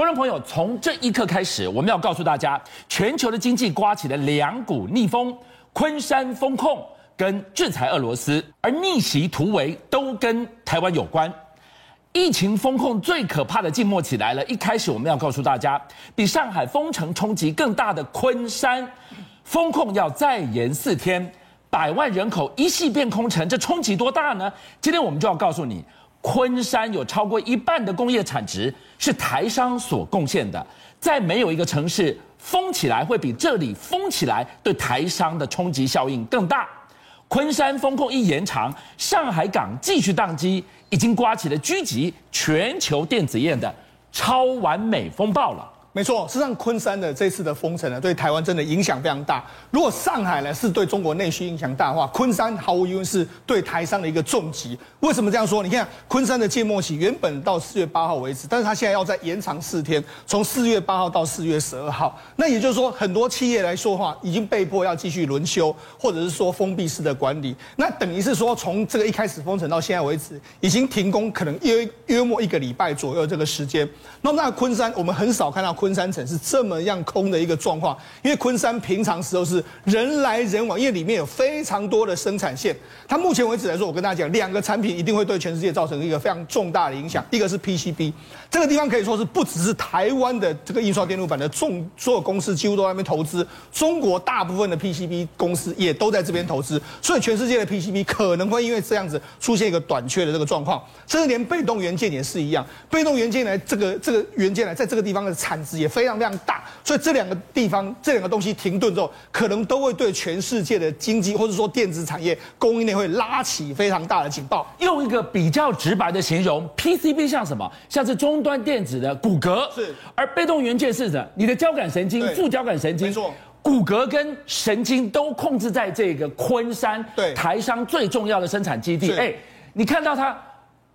观众朋友，从这一刻开始，我们要告诉大家，全球的经济刮起了两股逆风：昆山封控跟制裁俄罗斯，而逆袭突围都跟台湾有关。疫情封控最可怕的静默起来了。一开始我们要告诉大家，比上海封城冲击更大的昆山封控要再延四天，百万人口一夕变空城，这冲击多大呢？今天我们就要告诉你，昆山有超过一半的工业产值是台商所贡献的，在没有一个城市封起来会比这里封起来对台商的冲击效应更大。昆山封控一延长，上海港继续宕机，已经刮起了狙击全球电子业的超完美风暴了。没错，事实上昆山的这次的封城呢，对台湾真的影响非常大。如果上海呢是对中国内需影响大的话，昆山毫无疑问是对台商的一个重击。为什么这样说？你看昆山的芥末期原本到四月八号为止，但是他现在要再延长四天，从四月八号到四月十二号。那也就是说，很多企业来说的话，已经被迫要继续轮休，或者是说封闭式的管理。那等于是说，从这个一开始封城到现在为止，已经停工可能约约莫一个礼拜左右这个时间。那么那昆山，我们很少看到。昆山城是这么样空的一个状况，因为昆山平常时候是人来人往，因为里面有非常多的生产线。它目前为止来说，我跟大家讲，两个产品一定会对全世界造成一个非常重大的影响。一个是 PCB，这个地方可以说是不只是台湾的这个印刷电路板的重所有公司几乎都在那边投资，中国大部分的 PCB 公司也都在这边投资，所以全世界的 PCB 可能会因为这样子出现一个短缺的这个状况，甚至连被动元件也是一样。被动元件呢，这个这个元件呢，在这个地方的产也非常非常大，所以这两个地方这两个东西停顿之后，可能都会对全世界的经济或者说电子产业供应链会拉起非常大的警报。用一个比较直白的形容，PCB 像什么？像是终端电子的骨骼，是。而被动元件是什么？你的交感神经、副交感神经，没错，骨骼跟神经都控制在这个昆山，对，台商最重要的生产基地。哎，你看到它。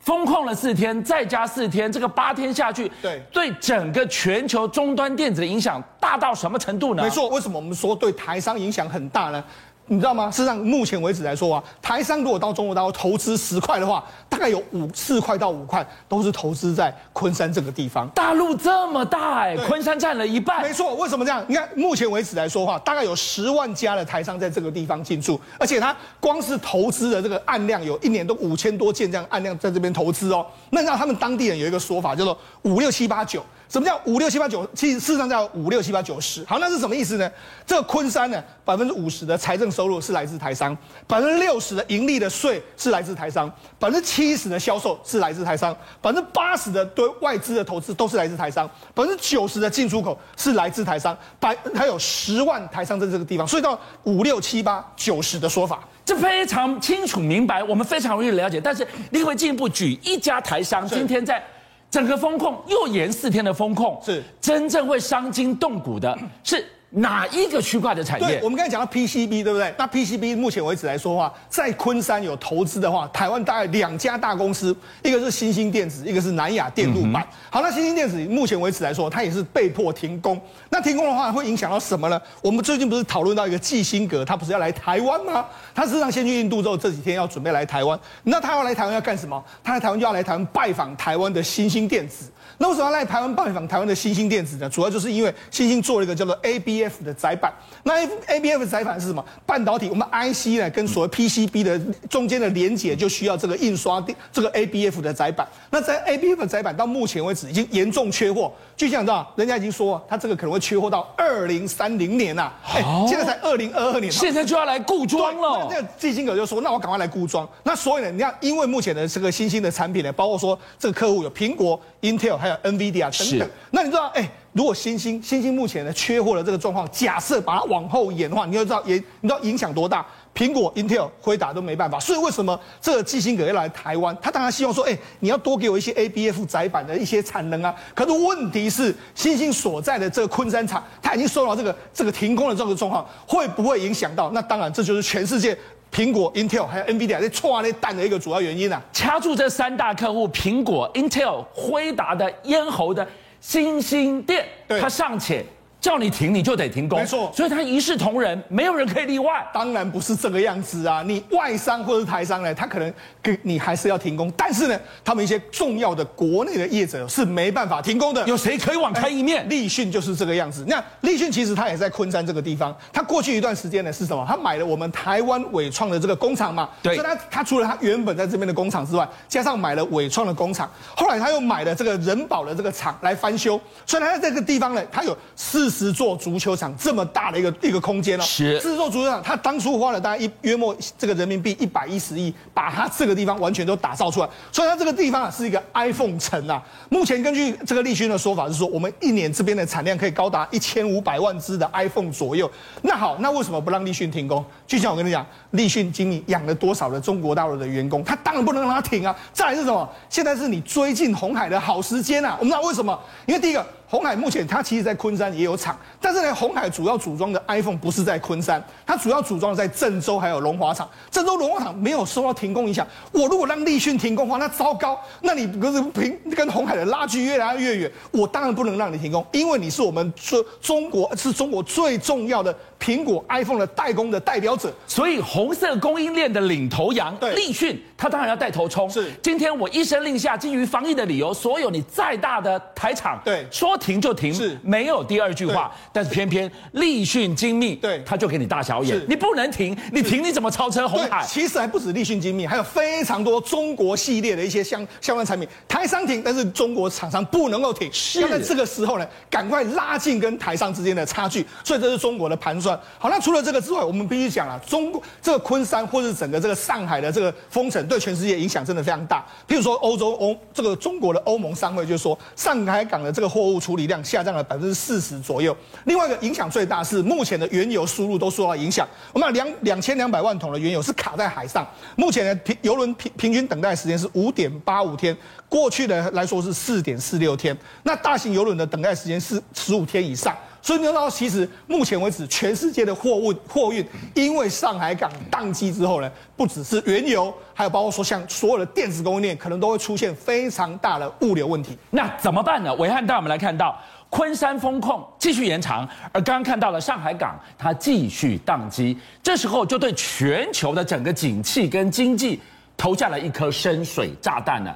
封控了四天，再加四天，这个八天下去，对，对整个全球终端电子的影响大到什么程度呢？没错，为什么我们说对台商影响很大呢？你知道吗？事实上，目前为止来说啊，台商如果到中国大陆投资十块的话，大概有五四块到五块都是投资在昆山这个地方。大陆这么大哎、欸，昆山占了一半。没错，为什么这样？你看，目前为止来说的话，大概有十万家的台商在这个地方进驻，而且他光是投资的这个案量，有一年都五千多件这样案量在这边投资哦。那让他们当地人有一个说法，叫做五六七八九。什么叫五六七八九？其实事实上叫五六七八九十。好，那是什么意思呢？这个昆山呢，百分之五十的财政收入是来自台商，百分之六十的盈利的税是来自台商，百分之七十的销售是来自台商，百分之八十的对外资的投资都是来自台商，百分之九十的进出口是来自台商，百还有十万台商在这个地方，所以到五六七八九十的说法，这非常清楚明白，我们非常容易了解。但是你会进一步举一家台商今天在。整个风控又延四天的风控，是真正会伤筋动骨的，是。哪一个区块的产业？对，我们刚才讲到 PCB，对不对？那 PCB 目前为止来说的话，在昆山有投资的话，台湾大概两家大公司，一个是新兴电子，一个是南亚电路板。嗯、好，那新兴电子目前为止来说，它也是被迫停工。那停工的话，会影响到什么呢？我们最近不是讨论到一个季辛格，他不是要来台湾吗？他事实上先去印度之后，这几天要准备来台湾。那他要来台湾要干什么？他来台湾就要来台湾拜访台湾的新兴电子。那为什么要来台湾拜访台湾的新兴电子呢？主要就是因为新兴做了一个叫做 ABF 的载板。那 ABF 的载板是什么？半导体我们 IC 呢，跟所谓 PCB 的中间的连接就需要这个印刷电这个 ABF 的载板。那在 ABF 的载板到目前为止已经严重缺货。据讲知道，人家已经说他这个可能会缺货到二零三零年呐、啊。哎，现在才二零二二年，现在就要来固装了。那个季辛格就说：“那我赶快来固装。”那所以呢，你看，因为目前的这个新兴的产品呢，包括说这个客户有苹果、Intel 还有。NVIDIA 等等，那你知道，哎、欸，如果新兴新兴目前呢缺货的这个状况，假设把它往后延的话，你就知道也你知道影响多大。苹果、Intel、辉达都没办法，所以为什么这个基辛格要来台湾？他当然希望说，哎、欸，你要多给我一些 ABF 载板的一些产能啊。可是问题是，星星所在的这个昆山厂，它已经受到这个这个停工的这个状况，会不会影响到？那当然，这就是全世界。苹果、Intel 还有 NVIDIA 在错那蛋的一个主要原因啊，掐住这三大客户：苹果、Intel、辉达的咽喉的新兴电，它尚且叫你停你就得停工，没错，所以他一视同仁，没有人可以例外。当然不是这个样子啊！你外商或者是台商呢，他可能给你还是要停工，但是呢，他们一些重要的国内的业者是没办法停工的。有谁可以网开一面？立讯就是这个样子。那立讯其实他也在昆山这个地方，他过去一段时间呢是什么？他买了我们台湾伟创的这个工厂嘛，对。所以他他除了他原本在这边的工厂之外，加上买了伟创的工厂，后来他又买了这个人保的这个厂来翻修，所以他在这个地方呢，他有四十座足球。场这么大的一个一个空间哦，是四十座足球场，他当初花了大概一约莫这个人民币一百一十亿，把它这个地方完全都打造出来，所以它这个地方啊是一个 iPhone 城啊。目前根据这个立讯的说法是说，我们一年这边的产量可以高达一千五百万只的 iPhone 左右。那好，那为什么不让立讯停工？就像我跟你讲，立讯经理养了多少的中国大陆的员工，他当然不能让他停啊。再来是什么？现在是你追进红海的好时间啊。我们知道为什么？因为第一个。红海目前它其实，在昆山也有厂，但是呢，红海主要组装的 iPhone 不是在昆山，它主要组装在郑州还有龙华厂。郑州龙华厂没有受到停工影响。我如果让立讯停工的话，那糟糕，那你不是平跟红海的拉距越来越远。我当然不能让你停工，因为你是我们中中国是中国最重要的苹果 iPhone 的代工的代表者。所以红色供应链的领头羊立讯，他当然要带头冲。是，今天我一声令下，基于防疫的理由，所有你再大的台厂，对，说。停就停，是没有第二句话。但是偏偏立讯精密，对，他就给你大小眼，你不能停，你停你怎么超车红海？其实还不止立讯精密，还有非常多中国系列的一些相相关产品，台商停，但是中国厂商不能够停。是，要在这个时候呢，赶快拉近跟台商之间的差距。所以这是中国的盘算。好，那除了这个之外，我们必须讲了，中国这个昆山或是整个这个上海的这个封城，对全世界影响真的非常大。譬如说欧洲欧这个中国的欧盟商会就说，上海港的这个货物处理量下降了百分之四十左右。另外一个影响最大是目前的原油输入都受到影响。我们两两千两百万桶的原油是卡在海上，目前的平油轮平平均等待时间是五点八五天，过去的来说是四点四六天。那大型油轮的等待时间是十五天以上。所以你知道，其实目前为止，全世界的货物货运，因为上海港宕机之后呢，不只是原油，还有包括说像所有的电子供应链，可能都会出现非常大的物流问题。那怎么办呢？暐瀚带我们来看到，昆山封控继续延长，而刚刚看到了上海港它继续宕机，这时候就对全球的整个景气跟经济投下了一颗深水炸弹呢。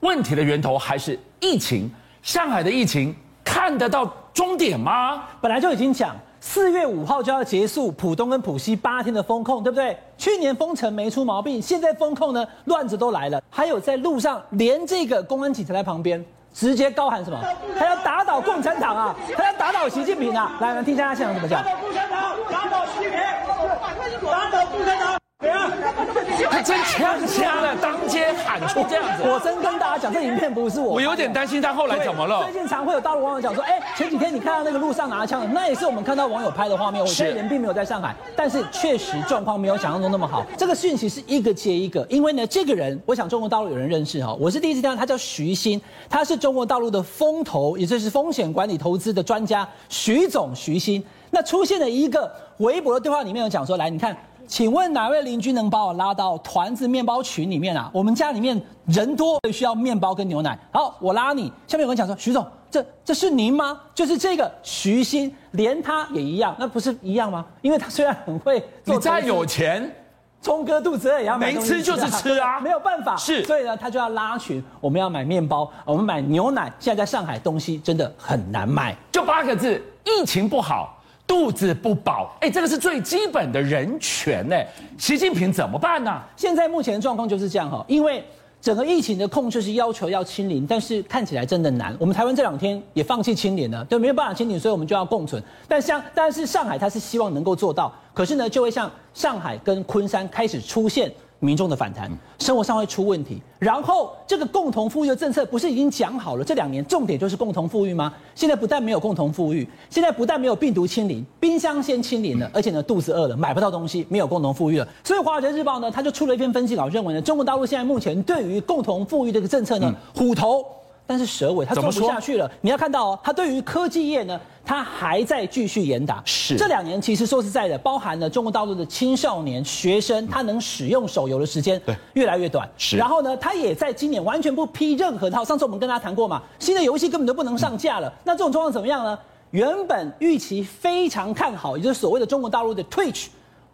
问题的源头还是疫情，上海的疫情看得到终点吗？本来就已经讲四月五号就要结束浦东跟浦西八天的封控，对不对？去年封城没出毛病，现在封控呢，乱子都来了。还有在路上，连这个公安警察在旁边，直接高喊什么？他要打倒共产党啊！他要打倒习近平啊！来，来听一下他现场怎么讲。打倒共产党，打倒习近平，打倒共产党。还 真枪瞎了，当街喊出这样子。我真跟大家讲，这影片不是我。我有点担心他后来怎么了。最近常会有大陆网友讲说，哎，前几天你看到那个路上拿枪的，那也是我们看到网友拍的画面。我这人并没有在上海，但是确实状况没有想象中那么好。这个讯息是一个接一个，因为呢，这个人我想中国大陆有人认识哈，我是第一次听到，他叫徐新，他是中国大陆的风投，也就是风险管理投资的专家，徐总徐新。那出现了一个微博的对话里面有讲说，来你看。请问哪位邻居能把我拉到团子面包群里面啊？我们家里面人多，需要面包跟牛奶。好，我拉你。下面有人讲说，徐总，这这是您吗？就是这个徐新，连他也一样，那不是一样吗？因为他虽然很会做，你再有钱，聪哥肚子饿也要没吃就是吃啊，没有办法。是，所以呢，他就要拉群，我们要买面包，我们买牛奶。现在在上海东西真的很难买，就八个字：疫情不好。肚子不饱，哎，这个是最基本的人权呢。习近平怎么办呢？现在目前的状况就是这样哈，因为整个疫情的控制是要求要清零，但是看起来真的难。我们台湾这两天也放弃清零了，对，没有办法清零，所以我们就要共存。但像但是上海它是希望能够做到，可是呢，就会像上海跟昆山开始出现。民众的反弹，生活上会出问题。然后这个共同富裕的政策不是已经讲好了？这两年重点就是共同富裕吗？现在不但没有共同富裕，现在不但没有病毒清零，冰箱先清零了，而且呢肚子饿了，买不到东西，没有共同富裕了。所以《华尔街日报》呢，他就出了一篇分析稿，认为呢，中国大陆现在目前对于共同富裕这个政策呢，虎头。但是蛇尾，它做不下去了。你要看到哦，它对于科技业呢，它还在继续严打。是这两年，其实说实在的，包含了中国大陆的青少年学生，他能使用手游的时间越来越短。是。然后呢，他也在今年完全不批任何套。上次我们跟他谈过嘛，新的游戏根本都不能上架了。那这种状况怎么样呢？原本预期非常看好，也就是所谓的中国大陆的 Twitch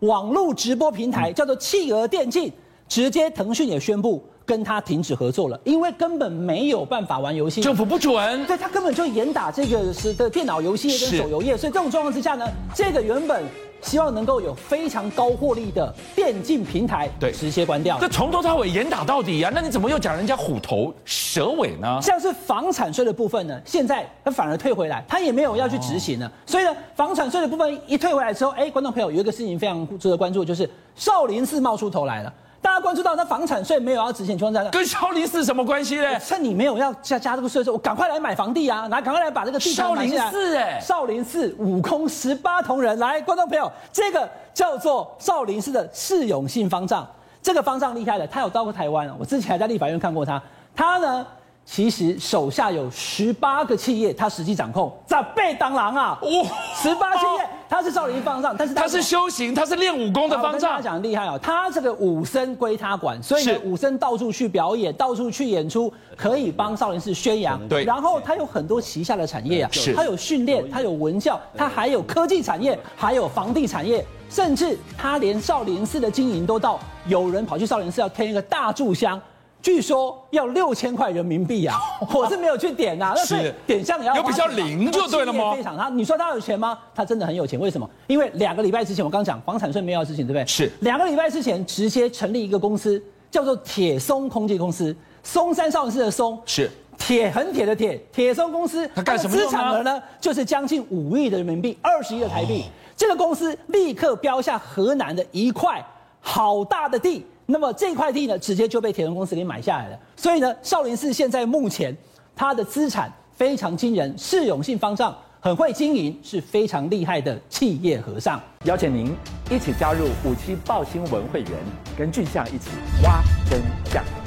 网络直播平台，叫做企鹅电竞，直接腾讯也宣布跟他停止合作了，因为根本没有办法玩游戏，政府不准，对他根本就严打这个是的电脑游戏业跟手游业，所以这种状况之下呢，这个原本。希望能够有非常高获利的电竞平台，对，直接关掉。这从头到尾严打到底呀、啊，那你怎么又讲人家虎头蛇尾呢？像是房产税的部分呢，现在他反而退回来，他也没有要去执行了。哦、所以呢，房产税的部分一退回来之后，哎，观众朋友有一个事情非常值得关注，就是少林寺冒出头来了。大家关注到，那房产税没有要执行情况下，跟少林寺什么关系呢？趁你没有要加加这个税的时候，我赶快来买房地啊！来，赶快来把这个地。少林寺哎，少林寺悟空十八铜人，来，观众朋友，这个叫做少林寺的释永信方丈，这个方丈厉害了，他有到过台湾，我之前还在立法院看过他，他呢。其实手下有十八个企业，他实际掌控，在被当狼啊！哇，十八企业，他是少林方丈，但是他，他是修行，他是练武功的方丈。他讲的厉害哦，他这个武僧归他管，所以呢，武僧到处去表演，到处去演出，可以帮少林寺宣扬。对，然后他有很多旗下的产业啊，是，他有训练，他有文教，他还有科技产业，还有房地产业，甚至他连少林寺的经营都到有人跑去少林寺要添一个大炷香。据说要六千块人民币啊，我是没有去点呐、啊。那是点香也要有比较零就对了吗？非常他，你说他有钱吗？他真的很有钱。为什么？因为两个礼拜之前我刚讲房产税没有要执行，对不对？是两个礼拜之前直接成立一个公司，叫做铁松空气公司。松山少林寺的松是铁很铁的铁，铁松公司它干什么？资产额呢？就是将近五亿的人民币，二十亿的台币。这个公司立刻标下河南的一块好大的地。那么这块地呢，直接就被铁人公司给买下来了。所以呢，少林寺现在目前它的资产非常惊人，释永信方丈很会经营，是非常厉害的企业和尚。邀请您一起加入五七报新闻会员，跟俊相一起挖真相。